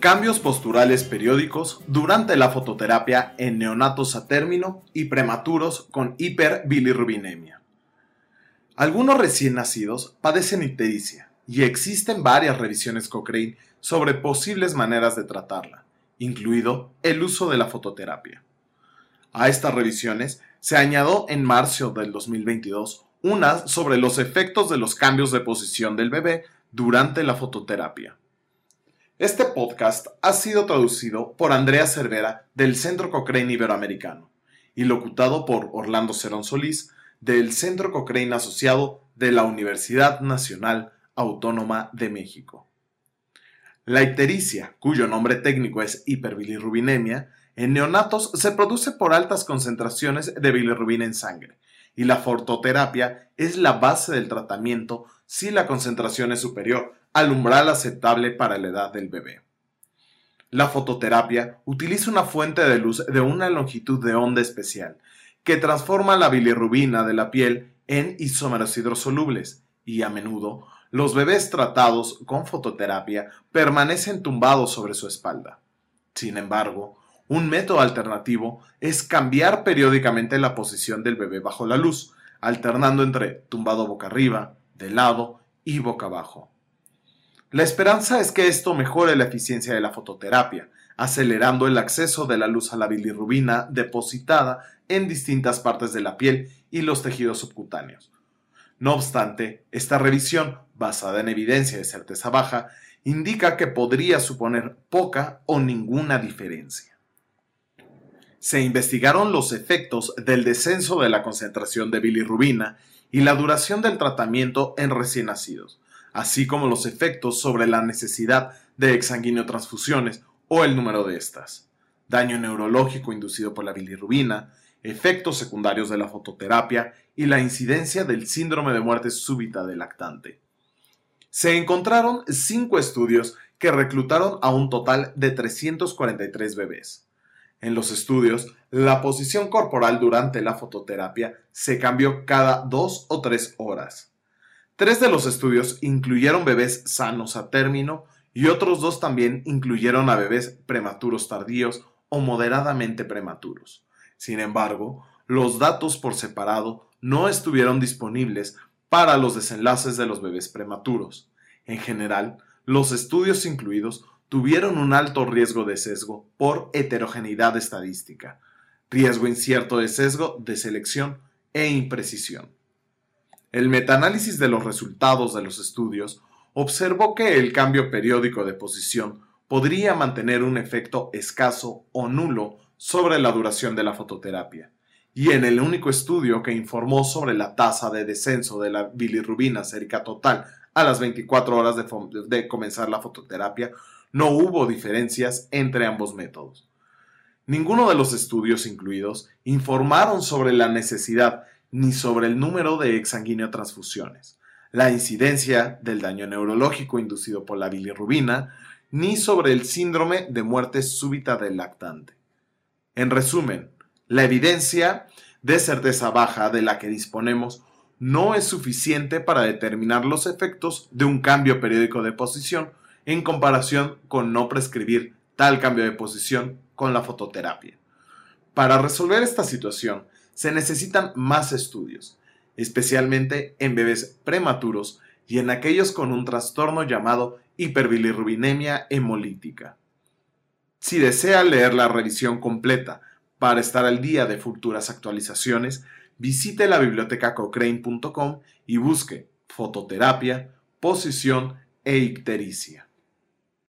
Cambios posturales periódicos durante la fototerapia en neonatos a término y prematuros con hiperbilirrubinemia. Algunos recién nacidos padecen ictericia y existen varias revisiones Cochrane sobre posibles maneras de tratarla, incluido el uso de la fototerapia. A estas revisiones se añadió en marzo del 2022 una sobre los efectos de los cambios de posición del bebé durante la fototerapia. Este podcast ha sido traducido por Andrea Cervera del Centro Cochrane Iberoamericano y locutado por Orlando Cerón Solís del Centro Cochrane Asociado de la Universidad Nacional Autónoma de México. La ictericia, cuyo nombre técnico es hiperbilirrubinemia, en neonatos se produce por altas concentraciones de bilirrubina en sangre, y la fototerapia es la base del tratamiento si la concentración es superior al umbral aceptable para la edad del bebé. La fototerapia utiliza una fuente de luz de una longitud de onda especial que transforma la bilirrubina de la piel en isómeros hidrosolubles y a menudo los bebés tratados con fototerapia permanecen tumbados sobre su espalda. Sin embargo, un método alternativo es cambiar periódicamente la posición del bebé bajo la luz, alternando entre tumbado boca arriba, de lado y boca abajo. La esperanza es que esto mejore la eficiencia de la fototerapia, acelerando el acceso de la luz a la bilirrubina depositada en distintas partes de la piel y los tejidos subcutáneos. No obstante, esta revisión, basada en evidencia de certeza baja, indica que podría suponer poca o ninguna diferencia. Se investigaron los efectos del descenso de la concentración de bilirrubina y la duración del tratamiento en recién nacidos, así como los efectos sobre la necesidad de exsanguinotransfusiones o el número de estas, daño neurológico inducido por la bilirrubina, efectos secundarios de la fototerapia y la incidencia del síndrome de muerte súbita del lactante. Se encontraron cinco estudios que reclutaron a un total de 343 bebés. En los estudios, la posición corporal durante la fototerapia se cambió cada dos o tres horas. Tres de los estudios incluyeron bebés sanos a término y otros dos también incluyeron a bebés prematuros tardíos o moderadamente prematuros. Sin embargo, los datos por separado no estuvieron disponibles para los desenlaces de los bebés prematuros. En general, los estudios incluidos tuvieron un alto riesgo de sesgo por heterogeneidad estadística, riesgo incierto de sesgo de selección e imprecisión. El metaanálisis de los resultados de los estudios observó que el cambio periódico de posición podría mantener un efecto escaso o nulo sobre la duración de la fototerapia. Y en el único estudio que informó sobre la tasa de descenso de la bilirrubina sérica total a las 24 horas de, de comenzar la fototerapia, no hubo diferencias entre ambos métodos. Ninguno de los estudios incluidos informaron sobre la necesidad ni sobre el número de exsanguinotransfusiones, la incidencia del daño neurológico inducido por la bilirrubina, ni sobre el síndrome de muerte súbita del lactante. En resumen, la evidencia de certeza baja de la que disponemos no es suficiente para determinar los efectos de un cambio periódico de posición en comparación con no prescribir tal cambio de posición con la fototerapia. Para resolver esta situación, se necesitan más estudios, especialmente en bebés prematuros y en aquellos con un trastorno llamado hiperbilirrubinemia hemolítica. Si desea leer la revisión completa para estar al día de futuras actualizaciones, visite la biblioteca cochrane.com y busque fototerapia, posición e ictericia.